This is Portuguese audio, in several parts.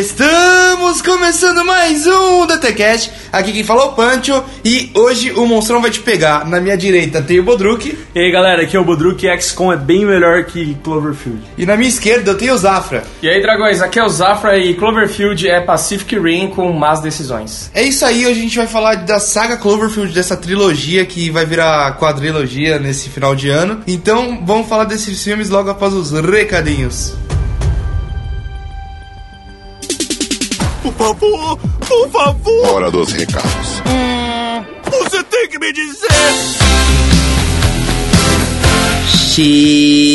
Estamos começando mais um DTCast. Aqui quem falou é o Pancho e hoje o monstrão vai te pegar. Na minha direita tem o Bodruk E aí galera, aqui é o Bodruk e XCOM é bem melhor que Cloverfield. e na minha esquerda eu tenho o Zafra. E aí, dragões, aqui é o Zafra e Cloverfield é Pacific Rim com más decisões. É isso aí, hoje a gente vai falar da saga Cloverfield, dessa trilogia que vai virar quadrilogia nesse final de ano. Então vamos falar desses filmes logo após os recadinhos. Favor, por favor, Hora dos recados. você tem que me dizer.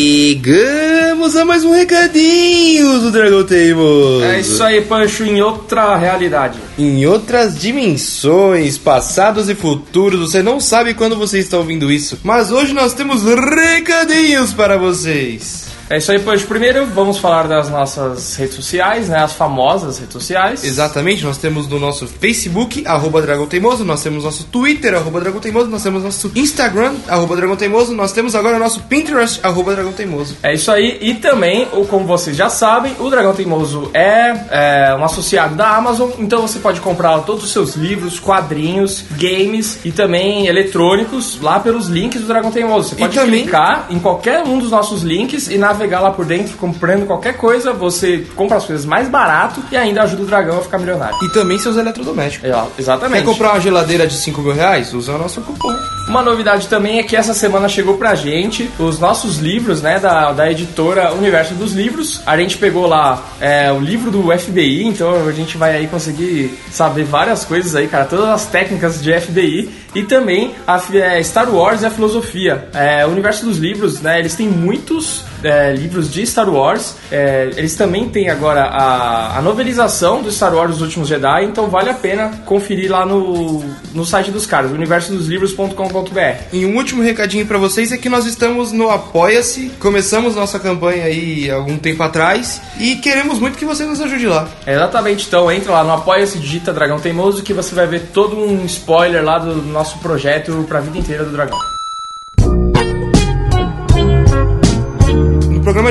Chegamos a mais um recadinho do Dragão Teimoso. É isso aí, Pancho, em outra realidade. Em outras dimensões, passados e futuros, você não sabe quando você está ouvindo isso, mas hoje nós temos recadinhos para vocês. É isso aí, Pancho. Primeiro, vamos falar das nossas redes sociais, né? As famosas redes sociais. Exatamente, nós temos no nosso Facebook, arroba Dragão Teimoso, nós temos nosso Twitter, arroba Dragão Teimoso, nós temos nosso Instagram, arroba Dragão Teimoso, nós temos agora o nosso Pinterest, arroba Dragão Teimoso. É isso aí, e também, como vocês já sabem, o Dragão Teimoso é, é um associado da Amazon, então você pode comprar todos os seus livros, quadrinhos, games e também eletrônicos lá pelos links do Dragão Teimoso. Você pode também- clicar em qualquer um dos nossos links e navegar lá por dentro comprando qualquer coisa, você compra as coisas mais barato e ainda ajuda o dragão a ficar milionário. E também seus eletrodomésticos. É, ó, exatamente. Quer comprar uma geladeira de 5 mil reais? Usa o nosso cupom. Uma novidade também é que essa semana chegou pra gente os nossos livros, né, da, da editora Universo dos Livros. A gente pegou lá é, o livro do FBI, então a gente vai aí conseguir saber várias coisas aí, cara, todas as técnicas de FBI e também a é, Star Wars e a filosofia. É, o Universo dos Livros, né, eles têm muitos é, livros de Star Wars. É, eles também têm agora a, a novelização do Star Wars Os Últimos Jedi, então vale a pena conferir lá no, no site dos caras, universodosLivros.com.br. E um último recadinho pra vocês é que nós estamos no Apoia-se. Começamos nossa campanha aí algum tempo atrás e queremos muito que você nos ajude lá. Exatamente, então entra lá no Apoia-se, digita Dragão Teimoso que você vai ver todo um spoiler lá do nosso projeto pra vida inteira do Dragão.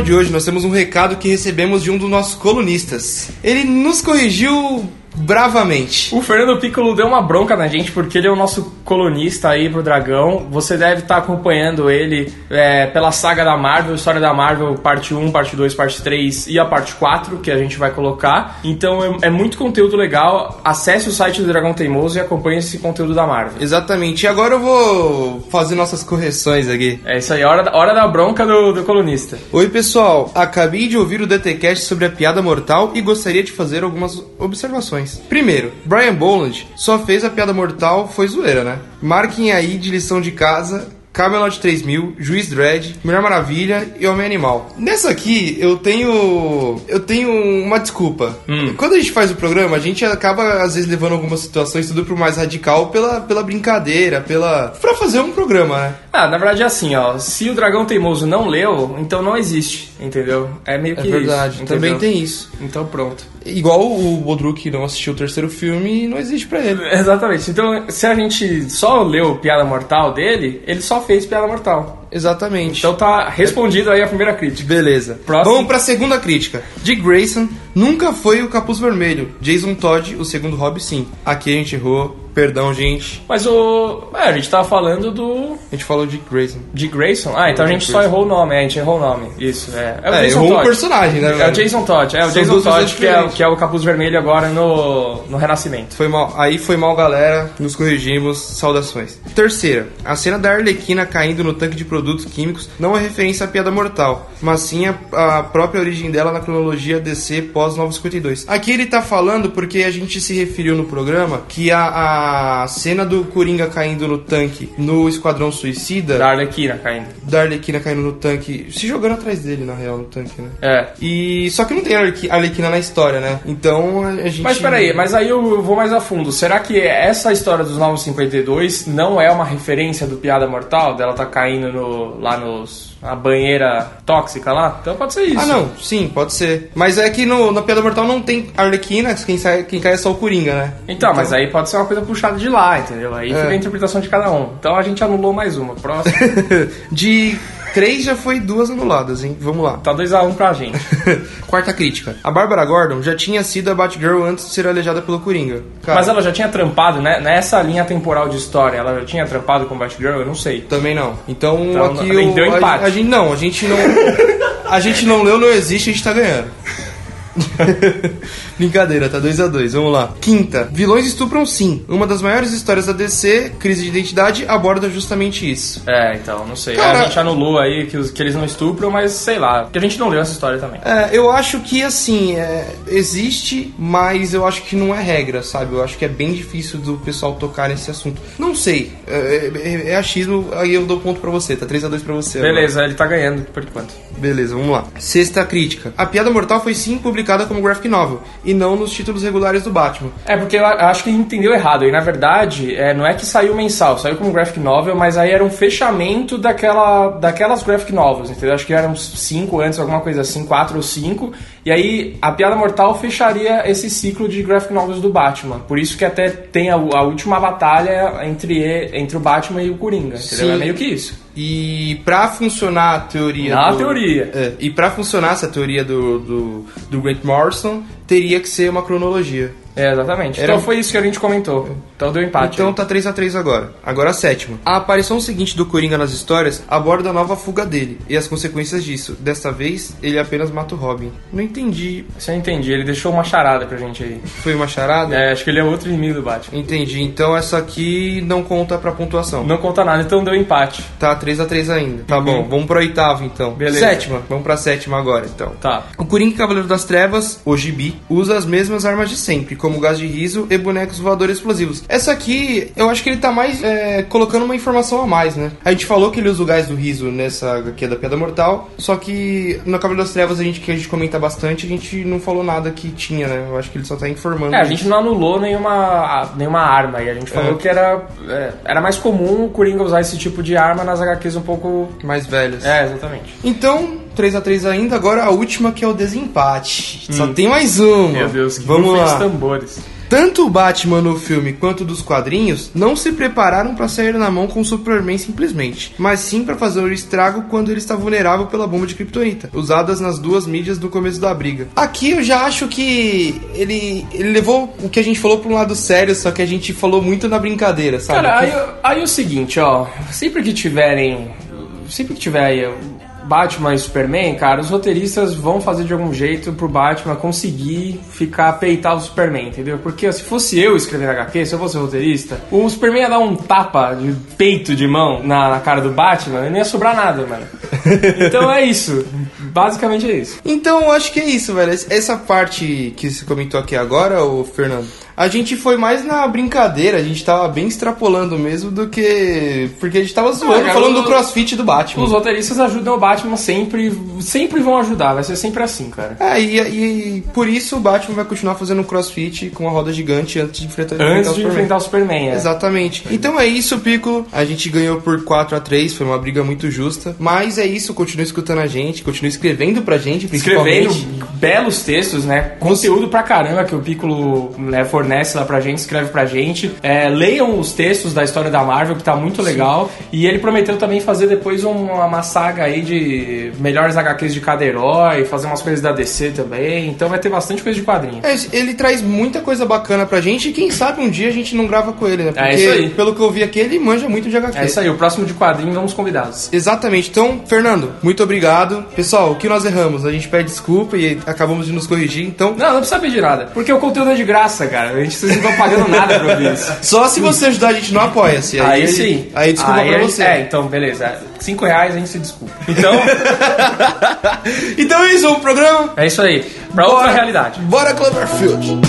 De hoje nós temos um recado que recebemos de um dos nossos colunistas. Ele nos corrigiu bravamente. O Fernando Piccolo deu uma bronca na gente porque ele é o nosso colunista aí pro Dragão. Você deve estar acompanhando ele é, pela saga da Marvel, história da Marvel, parte 1, parte 2, parte 3 e a parte 4 que a gente vai colocar. Então é, é muito conteúdo legal. Acesse o site do Dragão Teimoso e acompanhe esse conteúdo da Marvel. Exatamente. E agora eu vou fazer nossas correções aqui. É isso aí, hora, da- hora da bronca do, do colunista. Oi, pessoal. Acabei de ouvir o DTcast sobre a piada mortal e gostaria de fazer algumas observações. Primeiro, Brian Boland só fez a piada mortal, foi zoeira, né? Marquem aí de lição de casa. Camelot 3000, Juiz Dredd, Mulher Maravilha e Homem Animal. Nessa aqui, eu tenho. Eu tenho uma desculpa. Quando a gente faz o programa, a gente acaba, às vezes, levando algumas situações tudo pro mais radical pela, pela brincadeira, pela. pra fazer um programa, né? Ah, na verdade é assim, ó. Se o Dragão Teimoso não leu, então não existe, entendeu? É meio É que verdade. isso. Também entendeu? tem isso. Então pronto. Igual o Bodruk não assistiu o terceiro filme não existe pra ele. Exatamente. Então, se a gente só leu Piada Mortal dele, ele só fez Piada Mortal. Exatamente. Então tá respondido aí a primeira crítica. beleza. Próximo. Vamos pra segunda crítica. Dick Grayson nunca foi o capuz vermelho. Jason Todd, o segundo Hobbit, sim. Aqui a gente errou. Perdão, gente. Mas o. É, a gente tava falando do. A gente falou Dick Grayson. De Grayson? Ah, então a gente só errou o nome, é, a gente errou o nome. Isso, é. É o É, Jason errou o Todd. personagem, né, É o? Jason Todd, é o São Jason Todd que é, que é o capuz vermelho agora no, no Renascimento. Foi mal. Aí foi mal, galera. Nos corrigimos. Saudações. Terceira. A cena da Arlequina caindo no tanque de produtos químicos não é referência à piada mortal, mas sim a, a própria origem dela na cronologia DC pós 952. Aqui ele tá falando porque a gente se referiu no programa que a, a cena do Coringa caindo no tanque no Esquadrão Suicida, Da Arlequina caindo. da Arlequina caindo no tanque, se jogando atrás dele, na real, no tanque, né? É. E só que não tem Arlequi- Arlequina na história, né? Então a gente. Mas peraí, mas aí eu vou mais a fundo. Será que essa história dos 952 não é uma referência do Piada Mortal? Dela tá caindo no, lá nos. Na banheira tóxica lá? Então pode ser isso. Ah, não, sim, pode ser. Mas é que no, na Piada Mortal não tem Arlequina, quem, sai, quem cai é só o Coringa, né? Então, mas aí pode ser uma coisa puxada de lá, entendeu? Aí É. fica a interpretação de cada um. Então a gente anulou mais uma. Próximo. De Três já foi duas anuladas, hein? Vamos lá. Tá 2x1 pra gente. Quarta crítica. A Bárbara Gordon já tinha sido a Batgirl antes de ser aleijada pelo Coringa. Cara, Mas ela já tinha trampado, né? Nessa linha temporal de história, ela já tinha trampado com Batgirl? Eu não sei. Também não. Então, Então, aqui não- o, deu a- empate. A, gente não, a gente não. a gente não leu, não existe, a gente tá ganhando. Brincadeira, tá 2 a 2 vamos lá. Quinta, vilões estupram sim. Uma das maiores histórias da DC, Crise de Identidade, aborda justamente isso. É, então, não sei. Cara- A gente anulou aí que, os- que eles não estupram, mas sei lá. Porque a gente não leu essa história também. É, eu acho que assim, é, existe, mas eu acho que não é regra, sabe? Eu acho que é bem difícil do pessoal tocar nesse assunto. Não sei, é, é- é achismo, aí eu dou ponto pra você, tá 3 a 2 pra você. agora. Beleza, ele tá ganhando por enquanto. Beleza, vamos lá. Sexta crítica. A Piada Mortal foi sim publicada como graphic novel, e não nos títulos regulares do Batman. É, porque eu acho que entendeu errado. E na verdade, é, não é que saiu mensal, saiu como graphic novel, mas aí era um fechamento daquela, daquelas graphic novels, entendeu? Acho que eram cinco antes, alguma coisa assim, quatro ou cinco. E aí a Piada Mortal fecharia esse ciclo de graphic novels do Batman. Por isso que até tem a, a última batalha entre, entre o Batman e o Coringa, entendeu? Sim. É meio que isso. E pra funcionar a teoria. Na do- teoria. É, e pra funcionar essa teoria do, do, do Grant Morrison, teria que ser uma cronologia. É, exatamente. Era- Então foi isso que a gente comentou. Então deu empate. Então aí. tá 3 a 3 agora. Agora a sétima. A aparição seguinte do Coringa nas histórias aborda a nova fuga dele e as consequências disso. Desta vez, ele apenas mata o Robin. Não entendi. Isso eu entendi. Ele deixou uma charada pra gente aí. Foi uma charada? É, acho que ele é outro inimigo do Batman. Entendi. Então essa aqui não conta pra pontuação. Não conta nada, então deu empate. Tá 3 a 3 ainda. Tá bom, vamos pro oitavo então. Beleza. Sétima. Vamos pra sétima agora então. Tá. O Coringa Cavaleiro das Trevas, o Gibi, usa as mesmas armas de sempre, como gás de riso e bonecos voadores explosivos. Essa aqui, eu acho que ele tá mais é, colocando uma informação a mais, né? A gente falou que ele usa o gás do riso nessa HQ da Piada Mortal, só que no Cavaleiro das Trevas, a gente, que a gente comenta bastante, a gente não falou nada que tinha, né? Eu acho que ele só tá informando. É, a gente não anulou nenhuma, nenhuma arma aí. A gente falou É. que era, é, era mais comum o Coringa usar esse tipo de arma nas HQs um pouco. Mais velhos. É, exatamente. Então, 3 a 3 ainda, agora a última que é o desempate. Só tem mais uma. Meu Deus, que Vamos lá. tambores. Tanto o Batman no filme quanto dos quadrinhos não se prepararam pra sair na mão com o Superman simplesmente, mas sim pra fazer o estrago quando ele está vulnerável pela bomba de Kryptonita, usadas nas duas mídias no começo da briga. Aqui eu já acho que ele, ele levou o que a gente falou pra um lado sério, só que a gente falou muito na brincadeira, sabe? Cara, aí, aí é o seguinte, ó. Sempre que tiverem. Sempre que tiver aí Batman e Superman, cara, os roteiristas vão fazer de algum jeito pro Batman conseguir ficar peitar o Superman, entendeu? Porque se fosse eu escrevendo HQ, se eu fosse roteirista, o Superman ia dar um tapa de peito de mão na, na cara do Batman e não ia sobrar nada, mano. Então é isso. Basicamente é isso. Então, eu acho que é isso, velho. Essa parte que você comentou aqui agora, o Fernando, a gente foi mais na brincadeira, a gente tava bem extrapolando mesmo do que. Porque a gente tava zoando, cara, falando o- do crossfit do Batman. Os roteiristas ajudam o Batman sempre, sempre vão ajudar, vai ser sempre assim, cara. É, e, e por isso o Batman vai continuar fazendo crossfit com a roda gigante antes de enfrentar, enfrentar Antes o de Superman. enfrentar o Superman, é. Exatamente. Então é isso, Piccolo. A gente ganhou por 4 a 3 foi uma briga muito justa. Mas é isso, continue escutando a gente, continue escrevendo pra gente, escrevendo principalmente. belos textos, né? Conteúdo pra caramba que o Piccolo né, fornece lá pra gente, escreve pra gente. É, leiam os textos da história da Marvel, que tá muito legal. E ele prometeu também fazer depois uma, uma saga aí de melhores HQs de cada herói, fazer umas coisas da DC também. Então vai ter bastante coisa de quadrinho. É, ele traz muita coisa bacana pra gente e quem sabe um dia a gente não grava com ele, né? Porque, É isso aí. pelo que eu vi aqui, ele manja muito de HQ. É isso aí, o próximo de quadrinho vamos convidados. Exatamente. Então, Fernando, muito obrigado. Pessoal, o que nós erramos? A gente pede desculpa e acabamos de nos corrigir. Então, Não, não precisa pedir nada. Porque o conteúdo é de graça, cara. A gente vocês não estão pagando nada pra ouvir isso. só se você ajudar a gente no Apoia-se. Aí, sim. Aí desculpa Aí pra você. É, então, beleza. Cinco reais a gente se desculpa. Então, Então é isso, vamos pro programa? é isso aí. Pra outra realidade. Bora, Cloverfield!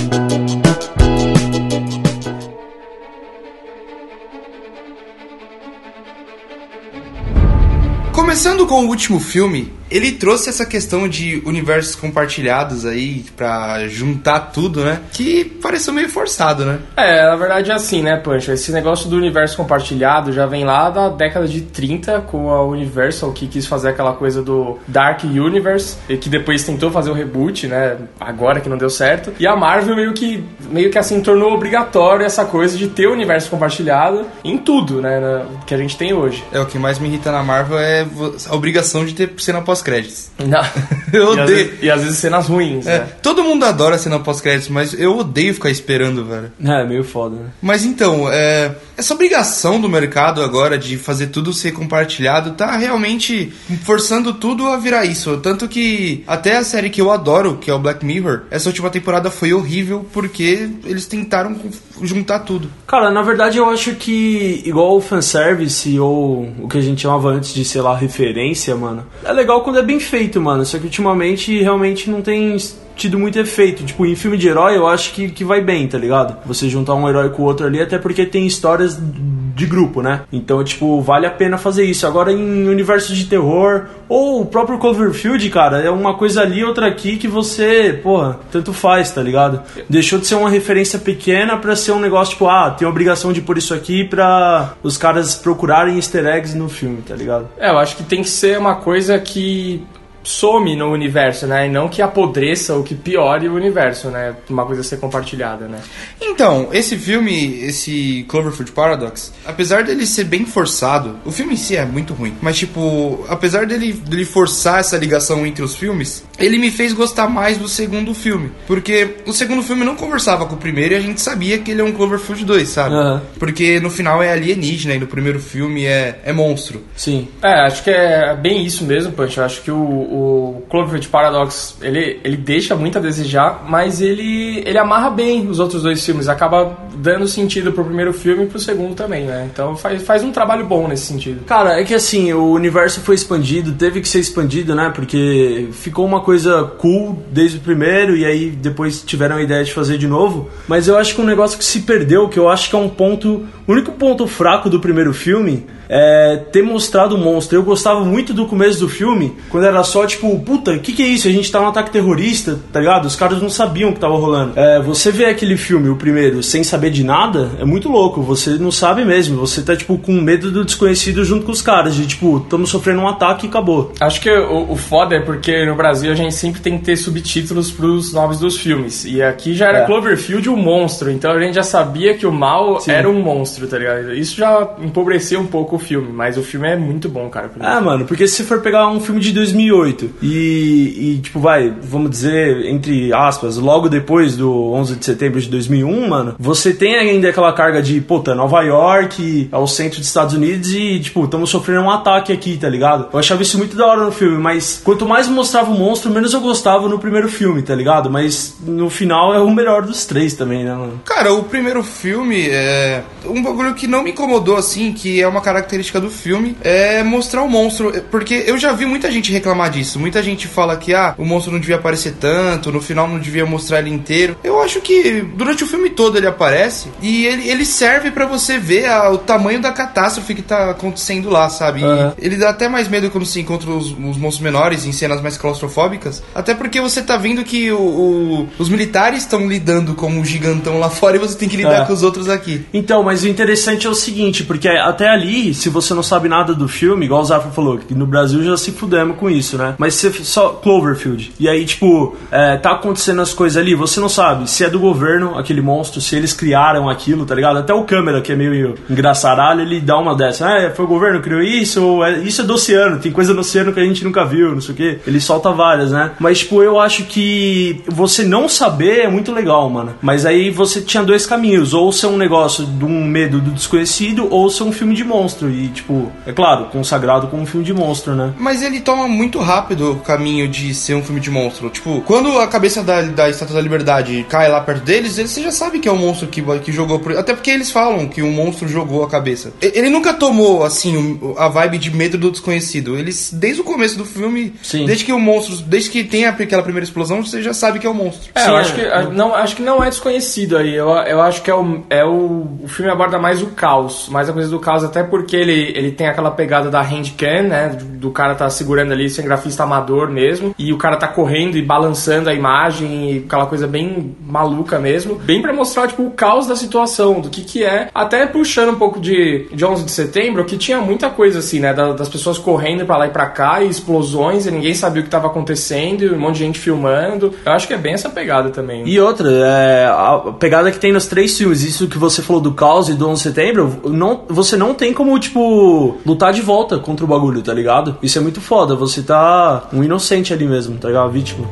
Começando com o último filme, ele trouxe essa questão de universos compartilhados aí pra juntar tudo, né? Que pareceu meio forçado, né? É, na verdade é assim, né, Pancho? Esse negócio do universo compartilhado já vem lá da década de 30 com a Universal, que quis fazer aquela coisa do Dark Universe, e que depois tentou fazer o reboot, né? Agora que não deu certo. E a Marvel meio que, meio que assim, tornou obrigatório essa coisa de ter o universo compartilhado em tudo, né? na- que a gente tem hoje. É, o que mais me irrita na Marvel é a obrigação de ter cena pós-créditos. Não. Eu E às, odeio. vezes, e às vezes cenas ruins, É, né? todo mundo adora cena pós-créditos, mas eu odeio ficar esperando, velho. É, meio foda, né? Mas então, é, essa obrigação do mercado agora de fazer tudo ser compartilhado tá realmente forçando tudo a virar isso. Tanto que até a série que eu adoro, que é o Black Mirror, essa última temporada foi horrível porque eles tentaram juntar tudo. Cara, na verdade eu acho que, igual o fanservice ou o que a gente chamava antes de, sei lá, referência, mano, é legal quando é bem feito, mano. Só que ultimamente realmente não tem tido muito efeito. Tipo, em filme de herói eu acho que, que vai bem, tá ligado? Você juntar um herói com o outro ali, até porque tem histórias de grupo, né? Então, tipo, vale a pena fazer isso. Agora, em universo de terror, ou o próprio Cloverfield, cara, é uma coisa ali, outra aqui que você, porra, tanto faz, tá ligado? Deixou de ser uma referência pequena pra ser um negócio, tipo, ah, tem obrigação de pôr isso aqui pra os caras procurarem easter eggs no filme, tá ligado? É, eu acho que tem que ser uma coisa que some no universo, né? E não que apodreça ou que piore o universo, né? Uma coisa ser compartilhada, né? Então, esse filme, esse Cloverfield Paradox, apesar dele ser bem forçado, o filme em si é muito ruim. Mas, tipo, apesar dele, dele forçar essa ligação entre os filmes, ele me fez gostar mais do segundo filme. Porque o segundo filme não conversava com o primeiro e a gente sabia que ele é um Cloverfield 2, sabe? Aham. Porque no final é alienígena e no primeiro filme é, é monstro. Sim. É, acho que é bem isso mesmo, Punch. Eu acho que o, o Cloverfield Paradox, ele, ele deixa muito a desejar, mas ele, ele amarra bem os outros dois filmes. Acaba dando sentido pro primeiro filme e pro segundo também, né? Então faz, faz um trabalho bom nesse sentido. Cara, é que assim, o universo foi expandido, teve que ser expandido, né? Porque ficou uma coisa cool desde o primeiro e aí depois tiveram a ideia de fazer de novo. Mas eu acho que um negócio que se perdeu, que eu acho que é um ponto. O único ponto fraco do primeiro filme é ter mostrado o monstro. Eu gostava muito do começo do filme, quando era só tipo, puta, o que, que é isso? A gente tá num ataque terrorista, tá ligado? Os caras não sabiam o que tava rolando. É, você vê aquele filme, o primeiro, sem saber de nada, é muito louco. Você não sabe mesmo. Você tá, tipo, com medo do desconhecido junto com os caras. De tipo, estamos sofrendo um ataque e acabou. Acho que o, o foda é porque no Brasil a gente sempre tem que ter subtítulos pros nomes dos filmes. E aqui já era É. Cloverfield um monstro, então a gente já sabia que o mal Sim. era um monstro, tá ligado? Isso já empobreceu um pouco o filme, mas o filme é muito bom, cara. Ah, mano, porque se você for pegar um filme de 2008 e, e, tipo, vai, vamos dizer, entre aspas, logo depois do 11 de setembro de 2001, mano, você tem ainda aquela carga de, puta, Nova York, ao centro dos Estados Unidos e, tipo, estamos sofrendo um ataque aqui, tá ligado? Eu achava isso muito da hora no filme, mas quanto mais mostrava o monstro, menos eu gostava no primeiro filme, tá ligado? Mas no final é o melhor dos três também, né, mano? Cara, o primeiro filme é. Um bagulho que não me incomodou assim, que é uma característica do filme, é mostrar o monstro. Porque eu já vi muita gente reclamar disso. Muita gente fala que, ah, o monstro não devia aparecer tanto, no final não devia mostrar ele inteiro. Eu acho que durante o filme todo ele aparece e ele, ele serve pra você ver a- o tamanho da catástrofe que tá acontecendo lá, sabe? Aham. ele dá até mais medo quando se encontra os, os monstros menores em cenas mais claustrofóbicas. Até porque você tá vendo que o- o- os militares estão lidando com o gigantão lá fora e você tem que lidar É. com os outros aqui. Então, mas o interessante é o seguinte, porque até ali, se você não sabe nada do filme, igual o Zafra falou, que no Brasil já se fudemos com isso, né? Mas você só Cloverfield. E aí, tipo, é, tá acontecendo as coisas ali, você não sabe se é do governo, aquele monstro, se eles criaram aquilo, tá ligado? Até o câmera, que é meio engraçaralho, ele dá uma dessa. Ah, foi o governo que criou isso, ou é- isso é do oceano, tem coisa no oceano que a gente nunca viu, não sei o quê. Ele solta várias, né? Mas, tipo, eu acho que você não saber é muito legal, mano. Mas aí você tinha dois caminhos, ou ser um negócio de um medo do desconhecido, ou ser um filme de monstro. E, tipo, é claro, consagrado como um filme de monstro, né? Mas ele toma muito rápido o caminho de ser um filme de monstro. Tipo, quando a cabeça da, da Estátua da Liberdade cai lá perto deles, ele- você já sabe que é um monstro que, que jogou. Por... Até porque eles falam que um monstro jogou a cabeça. Ele nunca tomou, assim, a vibe de medo do desconhecido. Eles, desde o começo do filme, Sim. desde que o monstro, desde que tem aquela primeira explosão, você já sabe que é o monstro. É, Sim, eu é. acho que, a- não, acho que não é desconhecido aí. Eu, eu acho que é o, é o. O filme aborda mais o caos, mais a coisa do caos, até porque ele, ele tem aquela pegada da handcam, né? Do, do cara tá segurando ali, sem grafista amador mesmo, e o cara tá correndo e balançando a imagem, e aquela coisa bem maluca mesmo. Bem pra mostrar, tipo, o caos da situação, do que que é. Até puxando um pouco de, de 11 de setembro, que tinha muita coisa assim, né? da- das pessoas correndo pra lá e pra cá, e explosões, e ninguém sabia o que tava acontecendo, e um monte de gente filmando. Eu acho que é bem essa pegada também. E outra, é, a pegada que tem nos três filmes, isso que você falou do caos e do 11 de setembro, não, você não tem como, tipo, lutar de volta contra o bagulho, tá ligado? Isso é muito foda, você tá um inocente ali mesmo, tá ligado? Vítima.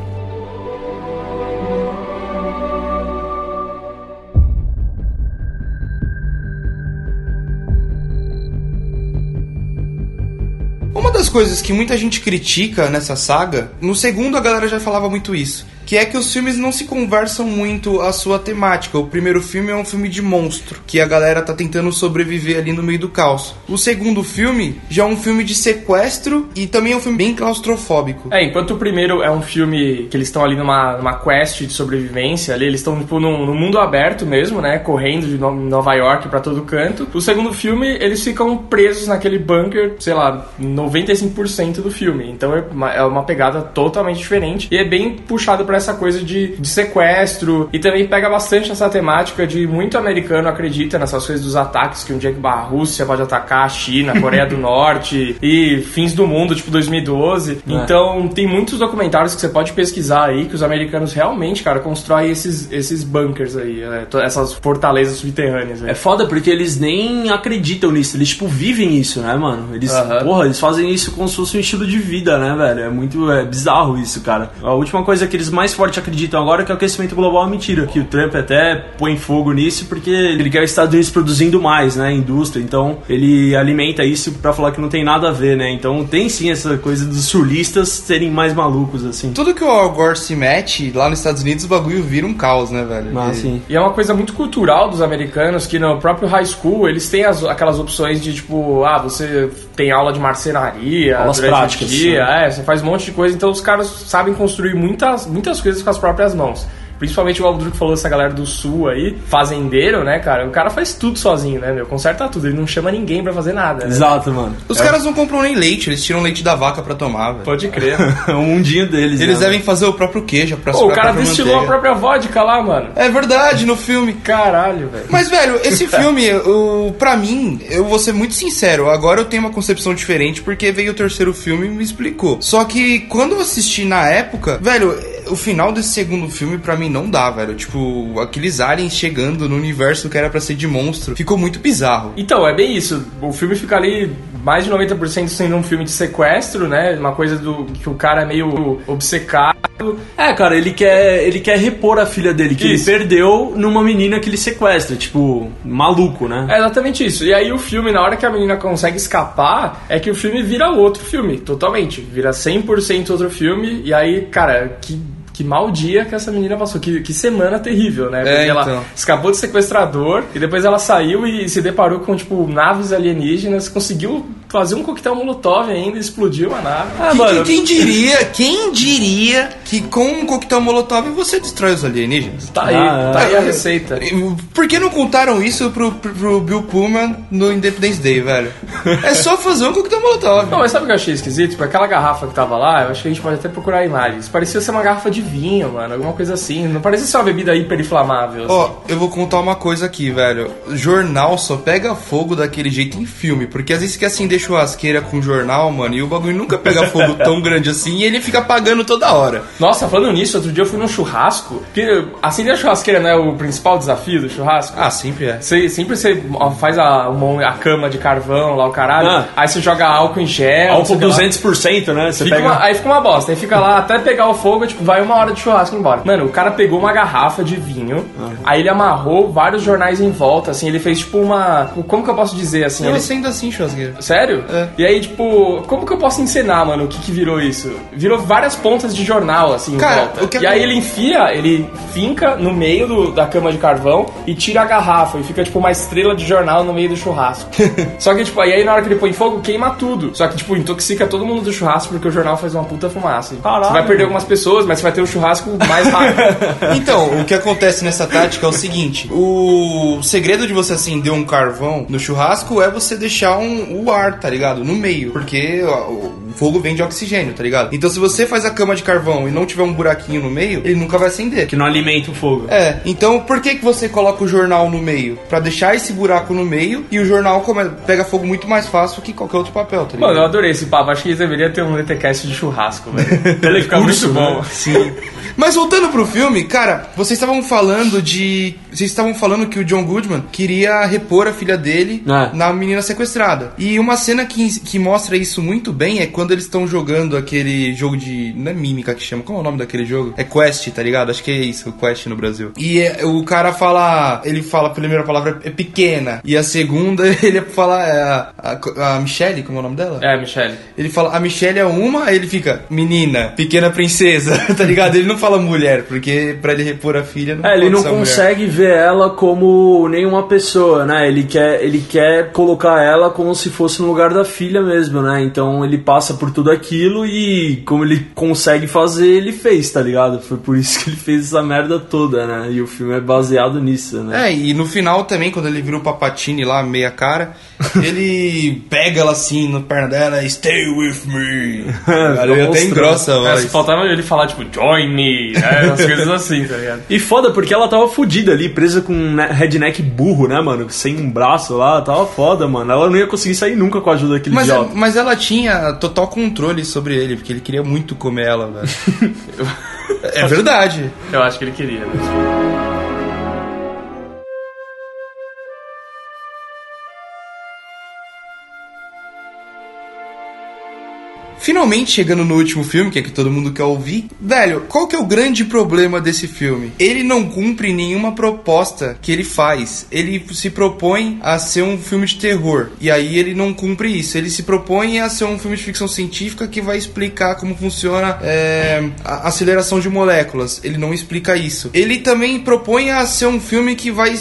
Uma das coisas que muita gente critica nessa saga, no segundo a galera já falava muito isso, que é que os filmes não se conversam muito a sua temática. O primeiro filme é um filme de monstro, que a galera tá tentando sobreviver ali no meio do caos. O segundo filme já é um filme de sequestro e também é um filme bem claustrofóbico. É, enquanto o primeiro é um filme que eles estão ali numa, numa quest de sobrevivência, ali eles estão tipo num, num mundo aberto mesmo, né, correndo de No- Nova York pra todo canto. O segundo filme, eles ficam presos naquele bunker, sei lá, 95% do filme. Então é uma, é uma pegada totalmente diferente e é bem puxado pra essa coisa de, de sequestro e também pega bastante essa temática de muito americano acredita nessas coisas dos ataques que um dia que a Rússia pode atacar a China, a Coreia do Norte e fins do mundo, tipo 2012. Então tem muitos documentários que você pode pesquisar aí que os americanos realmente, cara, constroem esses, esses bunkers aí, é, to- essas fortalezas subterrâneas. Aí. É foda porque eles nem acreditam nisso, eles tipo vivem isso, né, mano? Eles, porra, eles fazem isso como se fosse um estilo de vida, né, velho? É muito é, bizarro isso, cara. A última coisa que eles mais forte acreditam agora é que o aquecimento global é mentira, que o Trump até põe fogo nisso porque ele quer os Estados Unidos produzindo mais, né, indústria. Então, ele alimenta isso pra falar que não tem nada a ver, né? Então, tem sim essa coisa dos sulistas serem mais malucos assim. Tudo que o Al Gore se mete lá nos Estados Unidos, o bagulho vira um caos, né, velho? Mas E- assim, E é uma coisa muito cultural dos americanos que no próprio high school eles têm as- aquelas opções de tipo, ah, você tem aula de marcenaria, Aulas práticas, dia, né? é, você faz um monte de coisa, então os caras sabem construir muitas, muitas coisas com as próprias mãos. Principalmente o Aldru que falou essa galera do sul aí, fazendeiro, né, cara? O cara faz tudo sozinho, né, meu? Conserta tudo, ele não chama ninguém pra fazer nada, né? exato, mano. Os caras não compram nem leite, eles tiram leite da vaca pra tomar, velho. Pode crer. É o mundinho deles, Eles né, devem fazer o próprio queijo pra Pô, o cara destilou a própria vodka lá, mano. É verdade, no filme. Caralho, velho. Mas, velho, esse filme, o, pra mim, eu vou ser muito sincero, agora eu tenho uma concepção diferente porque veio o terceiro filme e me explicou. Só que quando eu assisti na época, velho, o final desse segundo filme pra mim não dá, velho. Tipo, aqueles aliens chegando no universo que era pra ser de monstro, ficou muito bizarro. Então, é bem isso. O filme fica ali mais de 90% sendo um filme de sequestro, né? Uma coisa do que o cara é meio obcecado. É, cara, ele quer, ele quer repor a filha dele, que Isso. ele perdeu numa menina que ele sequestra, tipo, maluco, né? É exatamente isso. E aí o filme, na hora que a menina consegue escapar, é que o filme vira outro filme, totalmente. Vira 100% outro filme. E aí, cara, que. Que mau dia que essa menina passou, que, que semana terrível, né? Porque É, ela então. escapou do sequestrador e depois ela saiu e se deparou com, tipo, naves alienígenas, conseguiu fazer um coquetel molotov ainda, explodiu a nave. Ah, Quem- mano, quem diria, quem diria que com um coquetel molotov você destrói os alienígenas? Tá aí, Ah, tá aí é. a receita. Por que não contaram isso pro, pro, pro Bill Pullman no Independence Day, velho? É só fazer um coquetel molotov. Não, mas sabe o que eu achei esquisito? Tipo, aquela garrafa que tava lá, eu acho que a gente pode até procurar imagens. Parecia ser uma garrafa de vinho, mano, alguma coisa assim. Não parecia ser uma bebida hiperinflamável. assim. Ó, eu vou contar uma coisa aqui, velho. Jornal só pega fogo daquele jeito em filme. Porque às vezes você quer acender churrasqueira com jornal, mano, e o bagulho nunca pega fogo tão grande assim e ele fica apagando toda hora. Nossa, falando nisso, outro dia eu fui num churrasco. Que acender a churrasqueira não é o principal desafio do churrasco? Ah, sempre é. Você, sempre você ó, faz a, uma- a cama de carvão lá, o caralho. Ah. Aí você joga álcool em gel. álcool não sei o que lá. 200%, né? Você Fica pega... uma- aí fica uma bosta, aí fica lá até pegar o fogo, tipo, vai uma hora de churrasco embora. Mano, o cara pegou uma garrafa de vinho, aí ele amarrou vários jornais em volta, assim, ele fez tipo uma. Como que eu posso dizer assim? Eu Ele... acendo assim, churrasqueira. Sério? É. E aí, tipo, como que eu posso encenar, mano, o que que virou isso? Virou várias pontas de jornal, assim, Cara, em volta. o que E aí ele enfia, ele finca no meio do- da cama de carvão e tira a garrafa e fica, tipo, uma estrela de jornal no meio do churrasco. Só que, tipo, aí, aí na hora que ele põe fogo, queima tudo. Só que, tipo, intoxica todo mundo do churrasco porque o jornal faz uma puta fumaça. Caralho. Você vai perder algumas pessoas, mas você vai ter ter o churrasco mais rápido. Então, o que acontece nessa tática é o seguinte: o segredo de você acender um carvão no churrasco é você deixar um, o ar, tá ligado? No meio. Porque o fogo vem de oxigênio, tá ligado? Então, se você faz a cama de carvão e não tiver um buraquinho no meio, ele nunca vai acender. Que não alimenta o fogo. É, então por que, que você coloca o jornal no meio? Pra deixar esse buraco no meio e o jornal come- pega fogo muito mais fácil que qualquer outro papel, tá ligado? Mano, eu adorei esse papo. Acho que deveria ter um DTCast de churrasco, velho. Ele fica muito bom. Sim. Mas voltando pro filme, cara, vocês estavam falando de. Vocês estavam falando que o John Goodman queria repor a filha dele É. na menina sequestrada. E uma cena que, que mostra isso muito bem é quando eles estão jogando aquele jogo de. Não é mímica que chama, qual é o nome daquele jogo? É Quest, tá ligado? Acho que é isso, o Quest no Brasil. E é- o cara fala. Ele fala a primeira palavra é pequena. E a segunda ele fala. É, a, a, a Michelle, como é o nome dela? É, Michele. Ele fala, a Michelle é uma, aí ele fica, menina, pequena princesa, tá ligado? Ele não fala mulher, porque pra ele repor a filha não É, ele não ser a mulher. consegue ver ela como nenhuma pessoa, né? Ele quer, ele quer colocar ela como se fosse no lugar da filha mesmo, né? Então ele passa por tudo aquilo e como ele consegue fazer, ele fez, tá ligado? Foi por isso que ele fez essa merda toda, né? E o filme é baseado nisso, né? É, e no final também, quando ele vira o Papatini lá, meia cara, ele pega ela assim na perna dela, stay with me. Cara, ele até engrossa É, se faltava ele falar, tipo, join me, né? Umas coisas assim, tá ligado? E foda, porque ela tava fodida ali, presa com um ne- redneck burro, né, mano? Sem um braço lá, tava foda, mano. Ela não ia conseguir sair nunca com a ajuda daquele Mas, idiota. mas ela tinha total controle sobre ele, porque ele queria muito comer ela, velho. é verdade. Eu acho que ele queria, né? Finalmente chegando no último filme, que é que todo mundo quer ouvir. Velho, qual que é o grande problema desse filme? Ele não cumpre nenhuma proposta que ele faz. Ele se propõe a ser um filme de terror. E aí ele não cumpre isso. Ele se propõe a ser um filme de ficção científica que vai explicar como funciona é, a aceleração de moléculas. Ele não explica isso. Ele também propõe a ser um filme que vai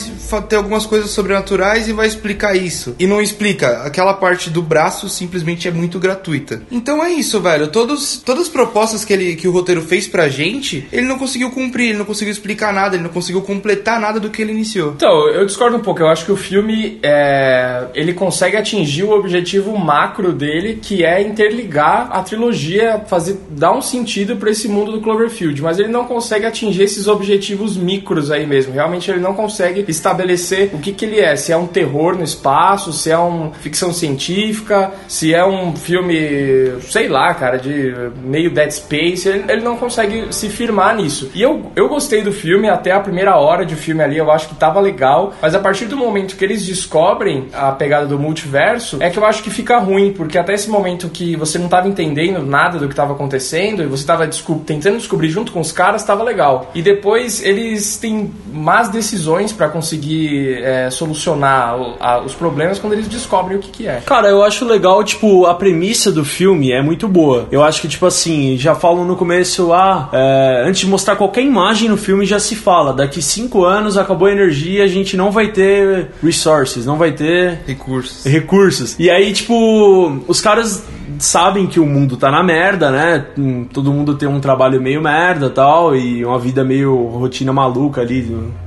ter algumas coisas sobrenaturais e vai explicar isso. E não explica. Aquela parte do braço simplesmente é muito gratuita. Então é isso, velho. Todos, todas as propostas que, ele, que o roteiro fez pra gente, ele não conseguiu cumprir, ele não conseguiu explicar nada, ele não conseguiu completar nada do que ele iniciou. Então, eu discordo um pouco. Eu acho que o filme é, ele consegue atingir o objetivo macro dele, que é interligar a trilogia, fazer dar um sentido pra esse mundo do Cloverfield. Mas ele não consegue atingir esses objetivos micros aí mesmo. Realmente ele não consegue estabelecer o que, que ele é. Se é um terror no espaço, se é uma ficção científica, se é um filme, sei lá, cara, de meio Dead Space. Ele, ele não consegue se firmar nisso. E eu, eu gostei do filme até a primeira hora de filme ali, eu acho que tava legal. Mas a partir do momento que eles descobrem a pegada do multiverso, é que eu acho que fica ruim, porque até esse momento que você não tava entendendo nada do que tava acontecendo e você tava tentando descobrir junto com os caras, tava legal. E depois eles têm más decisões pra conseguir é, solucionar a- os problemas quando eles descobrem o que, que é. Cara, eu acho legal, tipo, a premissa do filme é muito boa. Eu acho que, tipo assim, já falam no começo, ah, é, antes de mostrar qualquer imagem no filme, já se fala, daqui cinco anos acabou a energia, a gente não vai ter resources, não vai ter Recursos. recursos. E aí, tipo, os caras sabem que o mundo tá na merda, né? Todo mundo tem um trabalho meio merda tal, e uma vida meio rotina maluca ali,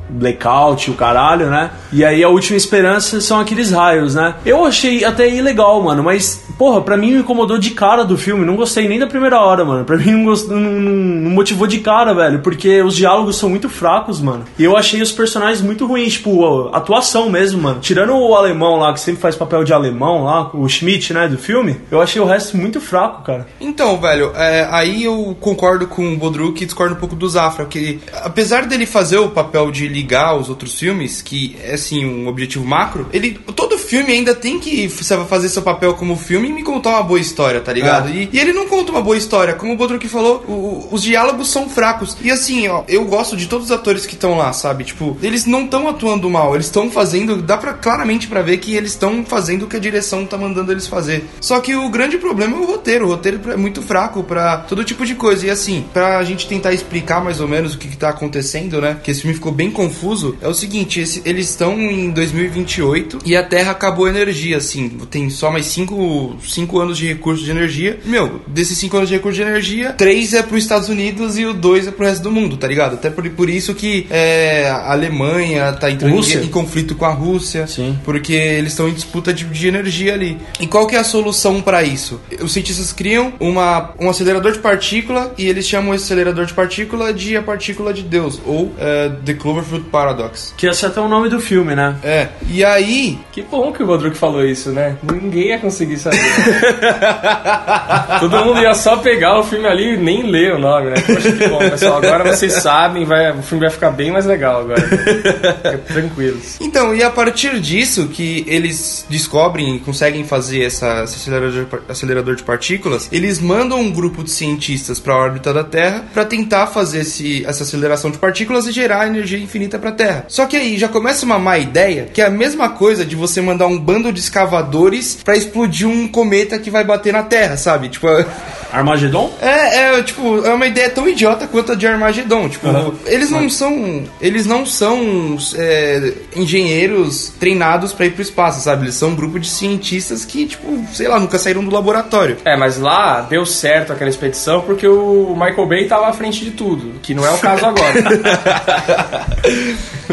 blackout, o caralho, né? E aí a última esperança são aqueles raios, né? Eu achei até aí legal, mano, mas, porra, pra mim me incomodou de cara do filme, não gostei nem da primeira hora, mano. Pra mim não, gost... não- não motivou de cara, velho, porque os diálogos são muito fracos, mano. E eu achei os personagens muito ruins, tipo, a atuação mesmo, mano. Tirando o alemão lá, que sempre faz papel de alemão lá, o Schmidt, né, do filme, eu achei o resto muito fraco, cara. Então, velho, é, aí eu concordo com o Bodruk e discordo um pouco do Zafra, que apesar dele fazer o papel de ligar os outros filmes, que é assim um objetivo macro, ele todo filme ainda tem que sabe, fazer seu papel como filme e me contar uma boa história, tá ligado? E, e ele não conta uma boa história, como o Bodruk falou, o- os diálogos são fracos. E assim, ó, eu gosto de todos os atores que estão lá, sabe? Tipo, eles não estão atuando mal, eles estão fazendo, dá pra, claramente pra ver que eles estão fazendo o que a direção tá mandando eles fazer. Só que o grande problema é o roteiro. O roteiro é muito fraco pra todo tipo de coisa. E assim, pra gente tentar explicar mais ou menos o que, que tá acontecendo, né? Que esse filme ficou bem confuso. É o seguinte: esse- eles estão em 2028 e a Terra acabou a energia, assim. Tem só mais 5 cinco anos de recurso de energia. Meu, desses 5 anos de recurso de energia, 3 é pros Estados Unidos e o 2 é pro resto do mundo, tá ligado? Até por, por isso que é, a Alemanha tá entrando em, em conflito com a Rússia. Sim. Porque eles estão em disputa de, de energia ali. E qual que é a solução para isso? Os cientistas criam uma, um acelerador de partícula e eles chamam esse acelerador de partícula de a partícula de Deus, ou é, The Cloverfield Paradox. Que esse é até o nome do filme, né? É, e aí, Que bom que o Bodruk falou isso, né? Ninguém ia conseguir saber. Todo mundo ia só pegar o filme ali e nem ler o nome, né? Poxa, que bom, pessoal. Agora vocês sabem, vai, o filme vai ficar bem mais legal agora. Fica tranquilos. Então, e a partir disso que eles descobrem e conseguem fazer essa, esse acelerador, acelerador de partículas, eles mandam um grupo de cientistas para a órbita da Terra para tentar fazer esse, essa aceleração de partículas e gerar energia infinita para a Terra. Só que aí já começa uma má ideia, que é a mesma coisa de você mandar um bando de escavadores para explodir um cometa que vai bater na Terra, sabe? Tipo, Armagedon? é, é, tipo, é uma ideia tão idiota quanto a de Armagedon. Tipo, eles não são. Eles não são é, engenheiros treinados pra ir pro espaço, sabe? Eles são um grupo de cientistas que, tipo, sei lá, nunca saíram do laboratório. É, mas lá deu certo aquela expedição porque o Michael Bay tava à frente de tudo, que não é o caso agora.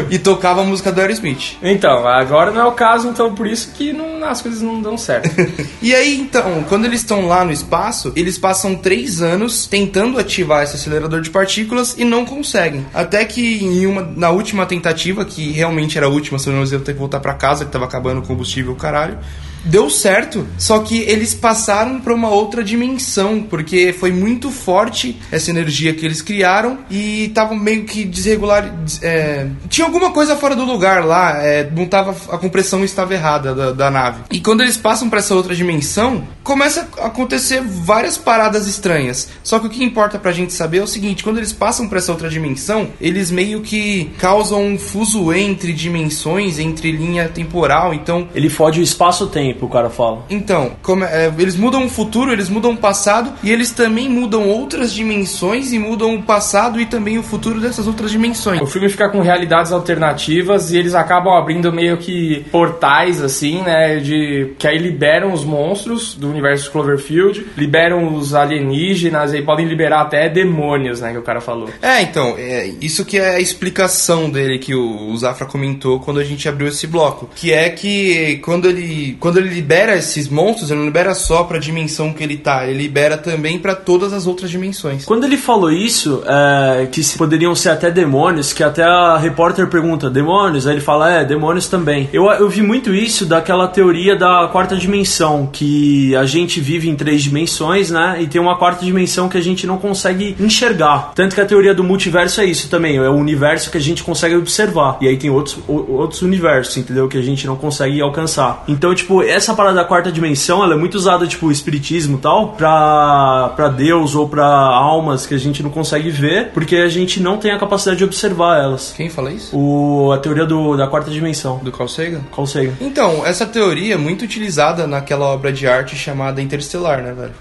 e tocava a música do Aerosmith. então, agora não é o caso, então por isso que não- as coisas não dão certo. E aí, então, quando eles estão lá no espaço, eles passam três anos tentando ativar esse acelerador de partículas e não conseguem. Até que em uma, na última tentativa, que realmente era a última, senão eles iam ter que voltar pra casa, que tava acabando o combustível, caralho. Deu certo, só que eles passaram pra uma outra dimensão, porque foi muito forte essa energia que eles criaram e estavam meio que desregular. des- é, tinha alguma coisa fora do lugar lá, é, não tava, a compressão estava errada da, da nave. E quando eles passam pra essa outra dimensão, começa a acontecer várias paradas estranhas. Só que o que importa pra gente saber é o seguinte: quando eles passam pra essa outra dimensão, eles meio que causam um fuso entre dimensões, entre linha temporal. Então, Ele fode o espaço-tempo, o cara fala. então, como é, eles mudam o futuro, eles mudam o passado e eles também mudam outras dimensões e mudam o passado e também o futuro dessas outras dimensões. O filme fica com realidades alternativas e eles acabam abrindo meio que portais, assim, né? De, que aí liberam os monstros do universo de Cloverfield, liberam os alienígenas e podem liberar até demônios, né? Que o cara falou. É, então, é, isso que é a explicação dele que o, o Zafra comentou quando a gente abriu esse bloco. Que é que quando ele, quando ele libera esses monstros, ele não libera só pra dimensão que ele tá, ele libera também pra todas as outras dimensões. Quando ele falou isso, é, que poderiam ser até demônios, que até a repórter pergunta, demônios? Aí ele fala, é, demônios também. Eu, eu vi muito isso daquela teoria da quarta dimensão, que a gente vive em três dimensões, né? E tem uma quarta dimensão que a gente não consegue enxergar. Tanto que a teoria do multiverso é isso também, é o universo que a gente consegue observar. E aí tem outros, outros universos, entendeu? Que a gente não consegue alcançar. Então, tipo, essa parada da quarta dimensão, ela é muito usada, tipo, espiritismo e tal, pra, pra Deus ou pra almas que a gente não consegue ver, porque a gente não tem a capacidade de observar elas. Quem fala isso? O, a teoria do, da quarta dimensão. Do Carl Sagan? Qual seja? Então, essa teoria é muito utilizada naquela obra de arte chamada Interestelar, né, velho?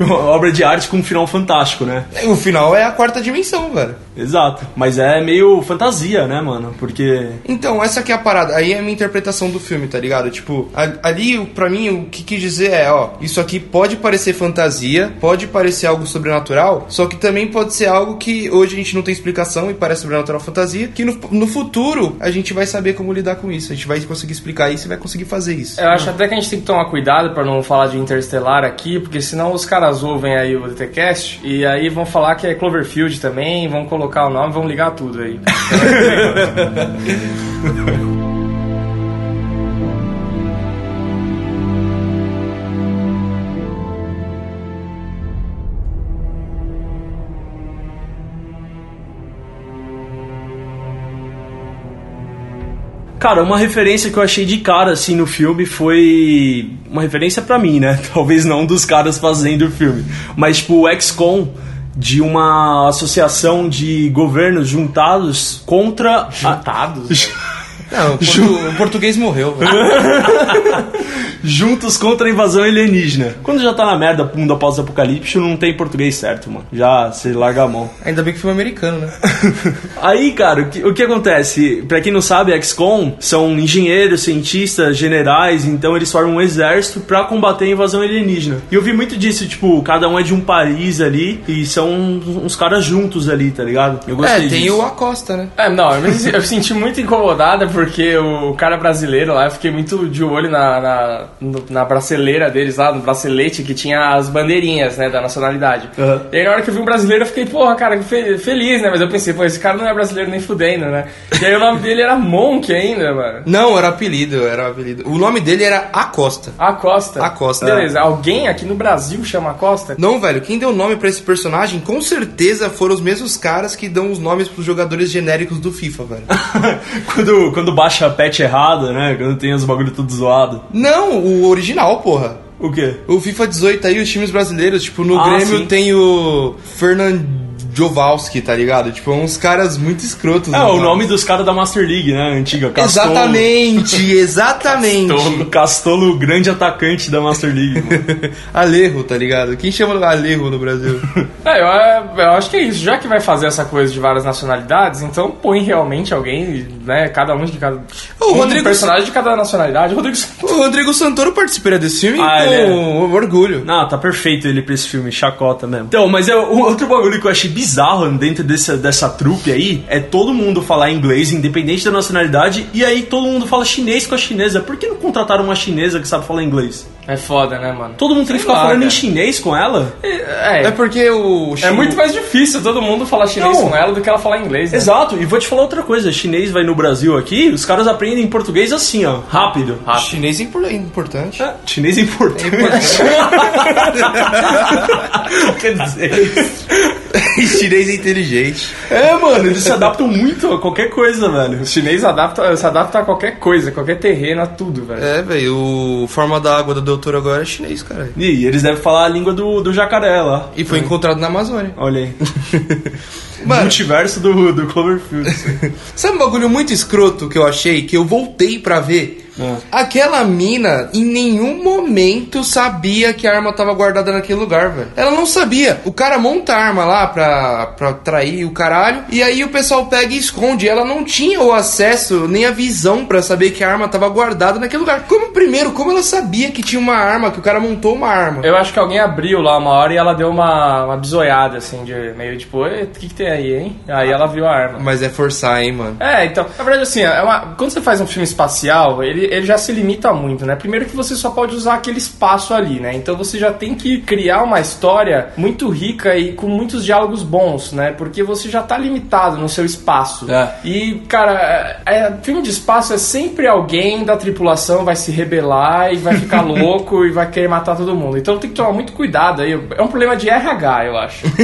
Obra de arte com um final fantástico, né? O final é a quarta dimensão, velho. Exato. Mas é meio fantasia, né, mano? Porque. Então, essa aqui é a parada. Aí é a minha interpretação do filme, tá ligado? Tipo, ali, pra mim, o que quis dizer é, ó, isso aqui pode parecer fantasia, pode parecer algo sobrenatural, só que também pode ser algo que hoje a gente não tem explicação e parece sobrenatural fantasia, que no, no futuro a gente vai saber como lidar com isso. A gente vai conseguir explicar isso e vai conseguir fazer isso. Eu acho até que a gente tem que tomar cuidado pra não falar de Interstellar aqui, porque senão os caras ouvem aí o DTCast e aí vão falar que é Cloverfield também, vão colocar o nome, vão ligar tudo aí. Cara, uma referência que eu achei de cara assim no filme foi uma referência pra mim, né? Talvez não dos caras fazendo o filme, mas tipo o XCOM de uma associação de governos juntados contra a- Juntados? Não, o, portu- o português morreu. Juntos contra a invasão alienígena. Quando já tá na merda, mundo após o apocalipse, não tem português certo, mano. Já se larga a mão. Ainda bem que filme americano, né? Aí, cara, o que, o que acontece? Pra quem não sabe, XCOM são engenheiros, cientistas, generais, então eles formam um exército pra combater a invasão alienígena. E eu vi muito disso, tipo, cada um é de um país ali e são uns caras juntos ali, tá ligado? Eu gostei É, tem disso. o Acosta, né? É, não, eu me, eu me senti muito incomodada porque o cara brasileiro lá, eu fiquei muito de olho na, na, no- na braceleira deles lá, no bracelete que tinha as bandeirinhas, né, da nacionalidade. Uhum. E aí na hora que eu vi um brasileiro eu fiquei, porra, cara, fe- feliz, né? Mas eu pensei, pô, esse cara não é brasileiro nem fudendo, né? E aí o nome dele era Monk ainda, mano. Não, era apelido, era apelido. O nome dele era Acosta. Acosta. Acosta. Beleza, alguém aqui no Brasil chama Acosta? Não, velho, quem deu nome pra esse personagem com certeza foram os mesmos caras que dão os nomes pros jogadores genéricos do FIFA, velho. quando, quando baixa a patch errada, né? Quando tem os bagulho tudo zoado. Não, o original, porra. O quê? O FIFA 18 aí, os times brasileiros, tipo, no Ah, Grêmio sim. tem o Fernandjowski, tá ligado? Tipo, uns caras muito escrotos. É, no o nome dos caras da Master League, né? Antiga. Castolo. Exatamente, exatamente. Castolo, Castolo, grande atacante da Master League. mano. Alejo, tá ligado? Quem chama Alejo no Brasil? É, eu, eu acho que é isso. Já que vai fazer essa coisa de várias nacionalidades, então põe realmente alguém, né? Cada um de cada. O um Rodrigo- personagem de cada nacionalidade. O Rodrigo o Rodrigo Santoro participaria desse filme Ah, com ele orgulho. Não, tá perfeito ele pra esse filme, chacota mesmo. Então, mas é, o outro bagulho que eu achei bizarro dentro dessa, dessa trupe aí é todo mundo falar inglês, independente da nacionalidade, e aí todo mundo fala chinês com a chinesa. Por que não contrataram uma chinesa que sabe falar inglês? É foda, né, mano? Todo mundo tem que ficar lá, falando em cara. chinês com ela? É, É porque o. é muito mais difícil todo mundo falar chinês Não. com ela do que ela falar inglês. Né? Exato, e vou te falar outra coisa: chinês vai no Brasil aqui, os caras aprendem português assim, ó, rápido. Chinês é impor- importante. É, chinês é importante. Quer dizer. Chinês é inteligente. É, mano, eles se adaptam muito a qualquer coisa, velho. O chinês adapta, se adapta a qualquer coisa, qualquer terreno, a tudo, velho. É, velho, o forma da água do doutor agora é chinês, cara. E eles devem falar a língua do, do jacaré lá. E foi encontrado na Amazônia. Olha aí. Mano. Multiverso do, do Cloverfield. Sabe um bagulho muito escroto que eu achei, que eu voltei pra ver? Ah. Aquela mina em nenhum momento sabia que a arma tava guardada naquele lugar, velho. Ela não sabia. O cara monta a arma lá pra, pra trair o caralho, e aí o pessoal pega e esconde. Ela não tinha o acesso nem a visão pra saber que a arma tava guardada naquele lugar. Como primeiro, como ela sabia que tinha uma arma, que o cara montou uma arma? Eu acho que alguém abriu lá uma hora e ela deu uma, uma bisoiada, assim, de meio tipo, "Ê, o que, que tem aí, hein? Aí ela viu a arma. Mas é forçar, hein, mano. É, então, na verdade, assim, é uma- quando você faz um filme espacial, ele, ele já se limita muito, né? Primeiro que você só pode usar aquele espaço ali, né? Então você já tem que criar uma história muito rica e com muitos diálogos bons, né? Porque você já tá limitado no seu espaço. É. E, cara, é, é- filme de espaço é sempre alguém da tripulação vai se rebelar e vai ficar louco e vai querer matar todo mundo. Então tem que tomar muito cuidado aí. É um problema de RH, eu acho.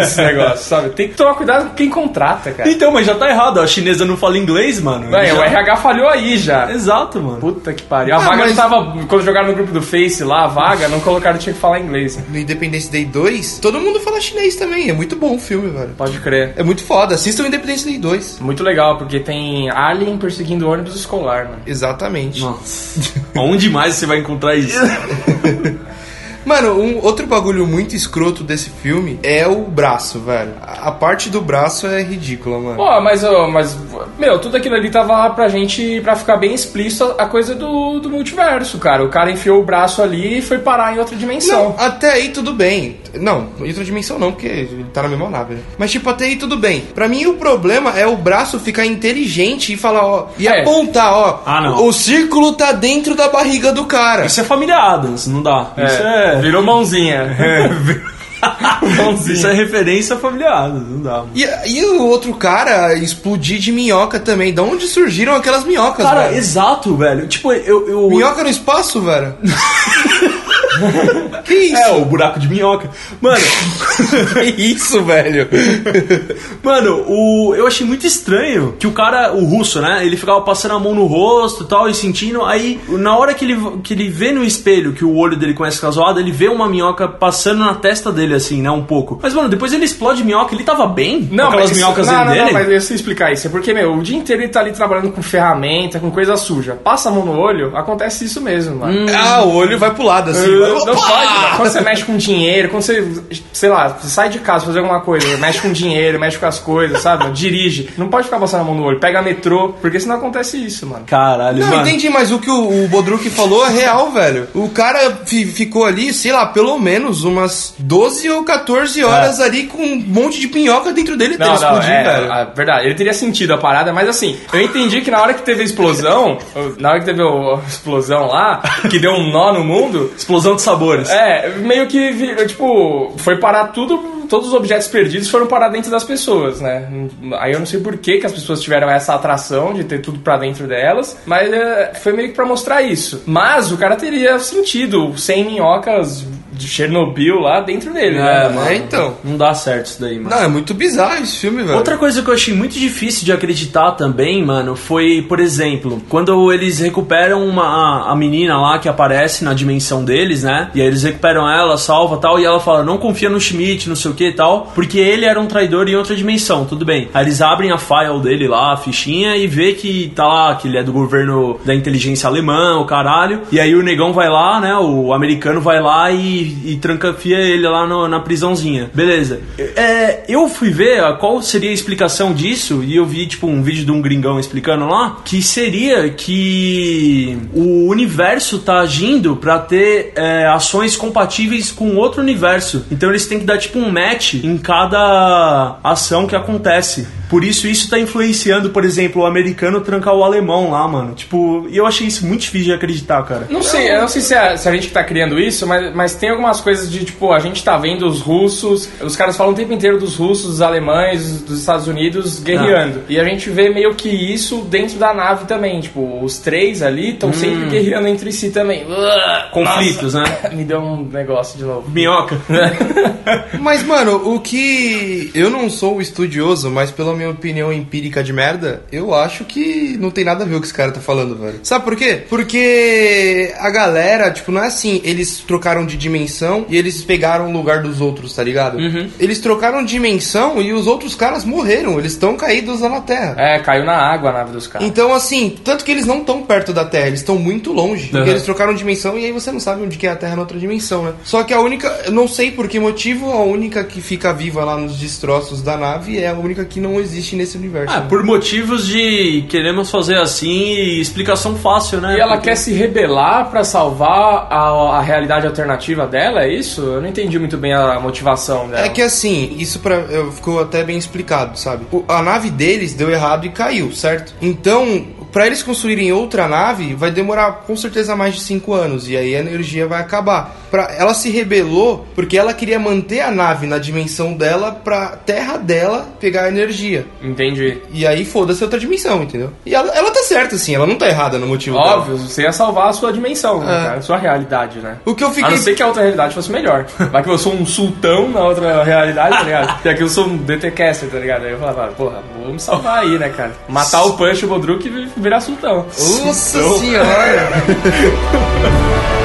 Esse negócio, sabe? Tem que tomar cuidado com quem contrata, cara. então, mas já tá errado. A chinesa não fala inglês, mano. Véi, Já- o RH falhou aí já. Exato, mano. Puta que pariu. A Ah, vaga mas- não tava. Quando jogaram no grupo do Face lá, a vaga, não colocaram tinha que falar inglês. No Independence Day 2, todo mundo fala chinês também. É muito bom o filme, velho. Pode crer. É muito foda. Assistam o Independence Day 2. Muito legal, porque tem Alien perseguindo ônibus escolar, mano. Exatamente. Nossa. Onde mais você vai encontrar isso? Mano, um outro bagulho muito escroto desse filme é o braço, velho. A a parte do braço é ridícula, mano. Pô, mas, mas, meu, tudo aquilo ali tava pra gente, pra ficar bem explícito a coisa do, do multiverso, cara. O cara enfiou o braço ali e foi parar em outra dimensão. Não, até aí tudo bem. Não, em outra dimensão não, porque ele tá na mesma nave, né? Mas, tipo, até aí tudo bem. Pra mim, o problema é o braço ficar inteligente e falar, ó, e É. apontar, ó. Ah, não. O círculo tá dentro da barriga do cara. Isso é família Adams, não dá. Isso é. Virou mãozinha. Isso é referência Adams, não dá. E, e o outro cara explodir de minhoca também. Da onde surgiram aquelas minhocas, Cara, velho? exato, velho. Tipo, eu. eu... Minhoca no espaço, velho? Que isso? É, o buraco de minhoca. Mano, Que isso, velho? Mano, o, eu achei muito estranho que o cara, o russo, né? Ele ficava passando a mão no rosto e tal, e sentindo. Aí, na hora que ele, que ele vê no espelho que o olho dele começa a ficar zoado, ele vê uma minhoca passando na testa dele, assim, né? Um pouco. Mas, mano, depois ele explode minhoca, ele tava bem? Não, com aquelas mas minhocas não, não, dele? não, mas eu sei explicar isso. É porque, meu, o dia inteiro ele tá ali trabalhando com ferramenta, com coisa suja. Passa a mão no olho, acontece isso mesmo, mano. Ah, o olho vai pro lado, assim. Não Opa! pode. Quando você mexe com dinheiro, quando você, sei lá, você sai de casa fazer alguma coisa, mexe com dinheiro, mexe com as coisas, sabe? Dirige. Não pode ficar passando a mão no olho. Pega metrô, porque senão acontece isso, mano. Caralho, Não, mano. entendi, mas o que o, o Bodruk falou é real, velho. O cara fi- ficou ali, sei lá, pelo menos umas 12 ou 14 horas ali com um monte de pinhoca dentro dele Não, não, explodir, é, velho. a- verdade. Ele teria sentido a parada, mas assim, eu entendi que na hora que teve a explosão, na hora que teve a explosão lá, que deu um nó no mundo, Explosão de sabores. É, meio que, tipo, foi parar tudo, todos os objetos perdidos foram parar dentro das pessoas, né? Aí eu não sei por que, que as pessoas tiveram essa atração de ter tudo pra dentro delas, mas é, foi meio que pra mostrar isso. Mas o cara teria sentido 100 minhocas de Chernobyl lá dentro dele, É, né? É, então. Não dá certo isso daí, mano. Não, é muito bizarro esse filme, velho. Outra coisa que eu achei muito difícil de acreditar também, mano, foi, por exemplo, quando eles recuperam uma, a menina lá que aparece na dimensão deles, né? E aí eles recuperam ela, salva tal, e ela fala, não confia no Schmidt, não sei o que e tal, porque ele era um traidor em outra dimensão, tudo bem. Aí eles abrem a file dele lá, a fichinha, e vê que tá lá, que ele é do governo da inteligência alemã, o caralho. E aí o negão vai lá, né? O americano vai lá e, e trancafia ele lá no- na prisãozinha. Beleza. É, eu fui ver a- qual seria a explicação disso, e eu vi, tipo, um vídeo de um gringão explicando lá, que seria que o universo tá agindo pra ter é, ações compatíveis com outro universo. Então eles têm que dar, tipo, um match em cada ação que acontece. Por isso, isso tá influenciando, por exemplo, o americano trancar o alemão lá, mano. Tipo, e eu achei isso muito difícil de acreditar, cara. Não sei, eu não sei se é, se a gente que tá criando isso, mas, mas tem algumas coisas de, tipo, a gente tá vendo os russos, os caras falam o tempo inteiro dos russos, dos alemães, dos Estados Unidos guerreando. E a gente vê meio que isso dentro da nave também, tipo, os três ali estão sempre guerreando entre si também. Conflitos, nossa, né? Me deu um negócio de novo. Minhoca. Mas, mano, o que. Eu não sou estudioso, mas minha opinião empírica de merda, eu acho que não tem nada a ver com o que esse cara tá falando, velho. Sabe por quê? Porque a galera, tipo, não é assim, eles trocaram de dimensão e eles pegaram o lugar dos outros, tá ligado? Eles trocaram de dimensão e os outros caras morreram, eles estão caídos lá na Terra. É, caiu na água a nave dos caras. Então, assim, tanto que eles não estão perto da Terra, eles estão muito longe. Porque Uhum. eles trocaram dimensão e aí você não sabe onde que é a Terra na outra dimensão, né? Só que a única, eu não sei por que motivo, a única que fica viva lá nos destroços da nave é a única que não existe nesse universo. Ah, né? por motivos de queremos fazer assim e explicação fácil, né? E ela Porque- quer se rebelar pra salvar a, a realidade alternativa dela, é isso? Eu não entendi muito bem a motivação dela. É que assim, isso pra, eu- ficou até bem explicado, sabe? O- a nave deles deu errado e caiu, certo? Então, pra eles construírem outra nave, vai demorar com certeza mais de 5 anos. E aí a energia vai acabar. Pra, ela se rebelou porque ela queria manter a nave na dimensão dela pra terra dela pegar a energia. Entendi. E aí foda-se outra dimensão, entendeu? E ela, ela tá certa, assim, ela não tá errada no motivo dela. Óbvio, você ia salvar a sua dimensão, né, É. cara? A sua realidade, né? O que eu A fiquei. não ser que a outra realidade fosse melhor. Vai que eu sou um sultão na outra realidade, tá ligado? E aqui eu sou um DTcaster, tá ligado? Aí eu falava, porra, vou me salvar aí, né, cara? Matar o Punch, o Bodruk e virar sultão. Nossa senhora!